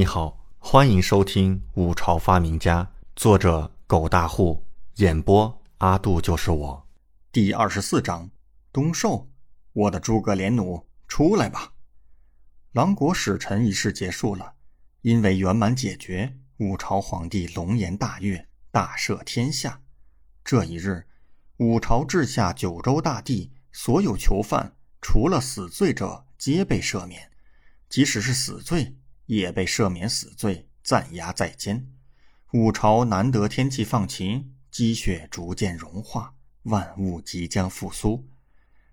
你好，欢迎收听《五朝发明家》，作者狗大户，演播阿杜就是我。第二十四章：东狩。我的诸葛连弩，出来吧！狼国使臣仪式结束了，因为圆满解决，五朝皇帝龙颜大悦，大赦天下。这一日，五朝治下九州大地所有囚犯，除了死罪者，皆被赦免，即使是死罪。也被赦免死罪，暂押在监。五朝难得天气放晴，积雪逐渐融化，万物即将复苏。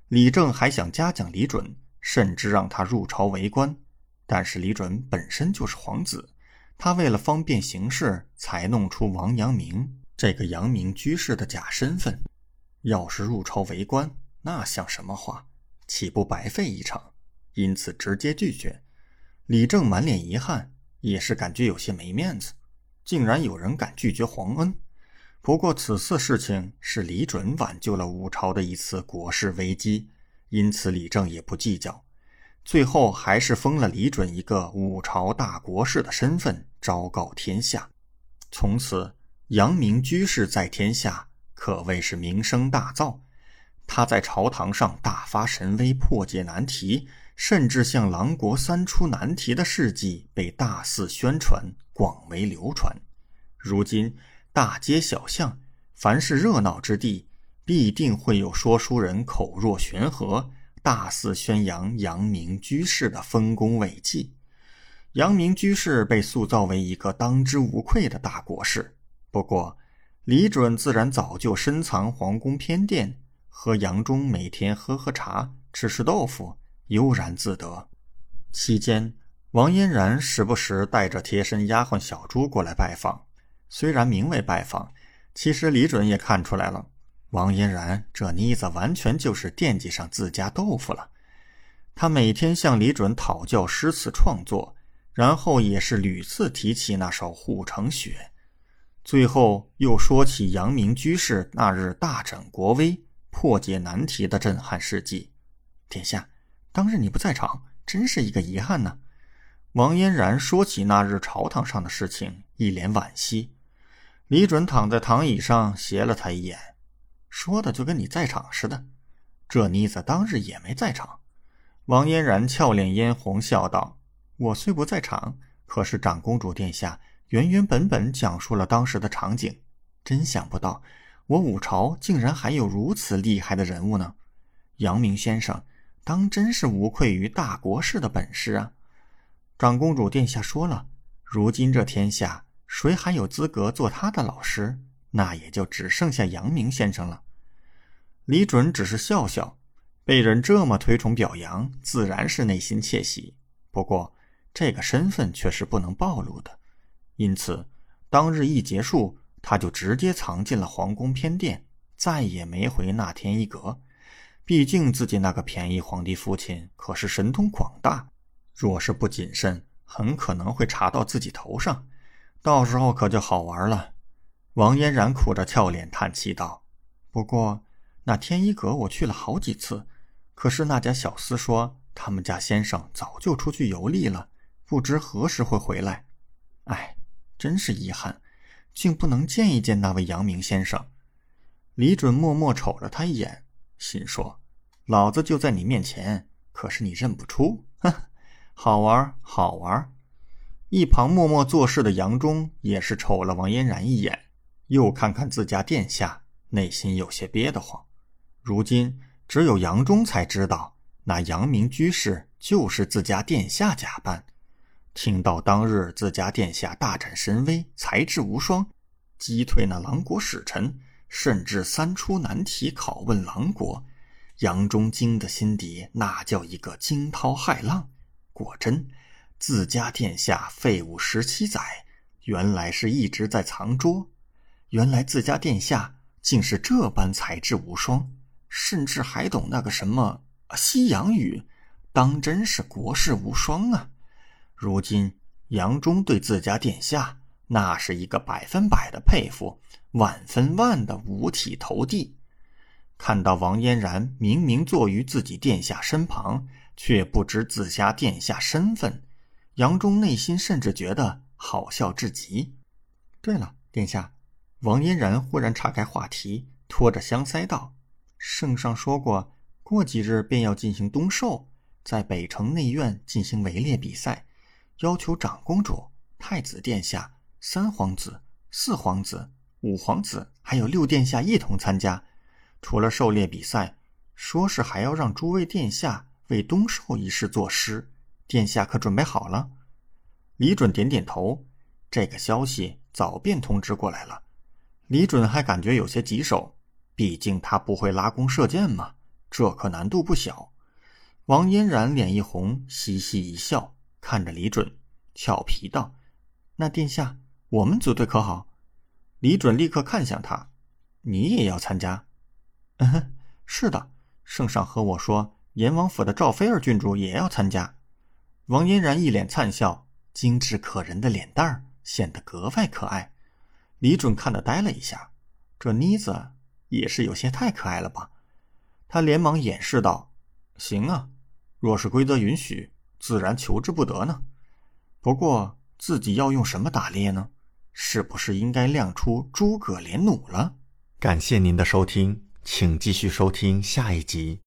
李正还想嘉奖李准，甚至让他入朝为官。但是李准本身就是皇子，他为了方便行事，才弄出王阳明这个阳明居士的假身份。要是入朝为官，那像什么话？岂不白费一场？因此直接拒绝。李正满脸遗憾，也是感觉有些没面子，竟然有人敢拒绝皇恩。不过此次事情是李准挽救了五朝的一次国事危机，因此李正也不计较。最后还是封了李准一个五朝大国士的身份，昭告天下。从此，阳明居士在天下可谓是名声大噪。他在朝堂上大发神威，破解难题。甚至像狼国三出难题的事迹被大肆宣传，广为流传。如今大街小巷，凡是热闹之地，必定会有说书人口若悬河，大肆宣扬阳明居士的丰功伟绩。阳明居士被塑造为一个当之无愧的大国士。不过，李准自然早就深藏皇宫偏殿，和杨忠每天喝喝茶，吃吃豆腐。悠然自得。期间，王嫣然时不时带着贴身丫鬟小朱过来拜访。虽然名为拜访，其实李准也看出来了，王嫣然这妮子完全就是惦记上自家豆腐了。他每天向李准讨教诗词创作，然后也是屡次提起那首《护城雪》，最后又说起阳明居士那日大展国威、破解难题的震撼事迹。殿下。当日你不在场，真是一个遗憾呢。王嫣然说起那日朝堂上的事情，一脸惋惜。李准躺在躺椅上，斜了他一眼，说的就跟你在场似的。这妮子当日也没在场。王嫣然俏脸嫣红，笑道：“我虽不在场，可是长公主殿下原原本本讲述了当时的场景。真想不到，我五朝竟然还有如此厉害的人物呢。阳明先生。”当真是无愧于大国士的本事啊！长公主殿下说了，如今这天下谁还有资格做他的老师？那也就只剩下阳明先生了。李准只是笑笑，被人这么推崇表扬，自然是内心窃喜。不过这个身份却是不能暴露的，因此当日一结束，他就直接藏进了皇宫偏殿，再也没回那天一阁。毕竟自己那个便宜皇帝父亲可是神通广大，若是不谨慎，很可能会查到自己头上，到时候可就好玩了。王嫣然苦着俏脸叹气道：“不过那天一阁我去了好几次，可是那家小厮说他们家先生早就出去游历了，不知何时会回来。哎，真是遗憾，竟不能见一见那位阳明先生。”李准默默瞅了他一眼。心说：“老子就在你面前，可是你认不出，哼，好玩，好玩。”一旁默默做事的杨忠也是瞅了王嫣然一眼，又看看自家殿下，内心有些憋得慌。如今只有杨忠才知道，那阳明居士就是自家殿下假扮。听到当日自家殿下大展神威，才智无双，击退那狼国使臣。甚至三出难题拷问狼国，杨忠惊的心底那叫一个惊涛骇浪。果真，自家殿下废物十七载，原来是一直在藏拙。原来自家殿下竟是这般才智无双，甚至还懂那个什么西洋语，当真是国士无双啊！如今杨忠对自家殿下。那是一个百分百的佩服，万分万的五体投地。看到王嫣然明明坐于自己殿下身旁，却不知自家殿下身份，杨忠内心甚至觉得好笑至极。对了，殿下，王嫣然忽然岔开话题，拖着香腮道：“圣上说过，过几日便要进行冬狩，在北城内院进行围猎比赛，要求长公主、太子殿下、三皇子、四皇子、五皇子，还有六殿下一同参加。除了狩猎比赛，说是还要让诸位殿下为冬狩一事作诗。殿下可准备好了？”李准点点头，这个消息。早便通知过来了，李准还感觉有些棘手，毕竟他不会拉弓射箭嘛，这可难度不小。王嫣然脸一红，嘻嘻一笑，看着李准，俏皮道：“那殿下，我们组队可好？”李准立刻看向他：“你也要参加？”“嗯哼，是的，圣上和我说，阎王府的赵菲儿郡主也要参加。”王嫣然一脸灿笑，精致可人的脸蛋儿。显得格外可爱，李准看得呆了一下，这妮子也是有些太可爱了吧？他连忙掩饰道：“行啊，若是规则允许，自然求之不得呢。不过自己要用什么打猎呢？是不是应该亮出诸葛连弩了？”感谢您的收听，请继续收听下一集。